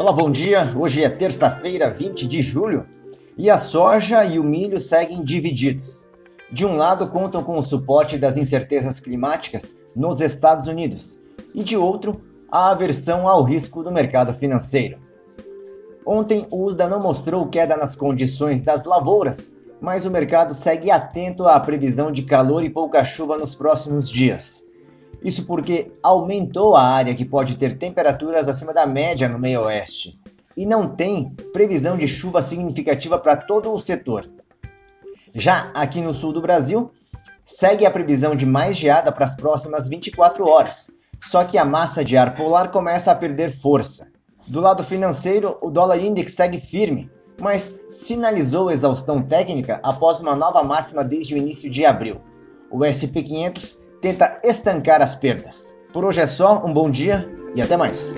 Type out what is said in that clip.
Olá, bom dia. Hoje é terça-feira, 20 de julho, e a soja e o milho seguem divididos. De um lado, contam com o suporte das incertezas climáticas nos Estados Unidos, e de outro, a aversão ao risco do mercado financeiro. Ontem, o USDA não mostrou queda nas condições das lavouras, mas o mercado segue atento à previsão de calor e pouca chuva nos próximos dias. Isso porque aumentou a área que pode ter temperaturas acima da média no meio oeste. E não tem previsão de chuva significativa para todo o setor. Já aqui no sul do Brasil, segue a previsão de mais geada para as próximas 24 horas, só que a massa de ar polar começa a perder força. Do lado financeiro, o dólar index segue firme, mas sinalizou exaustão técnica após uma nova máxima desde o início de abril. O SP 500 tenta estancar as perdas. Por hoje é só, um bom dia e até mais.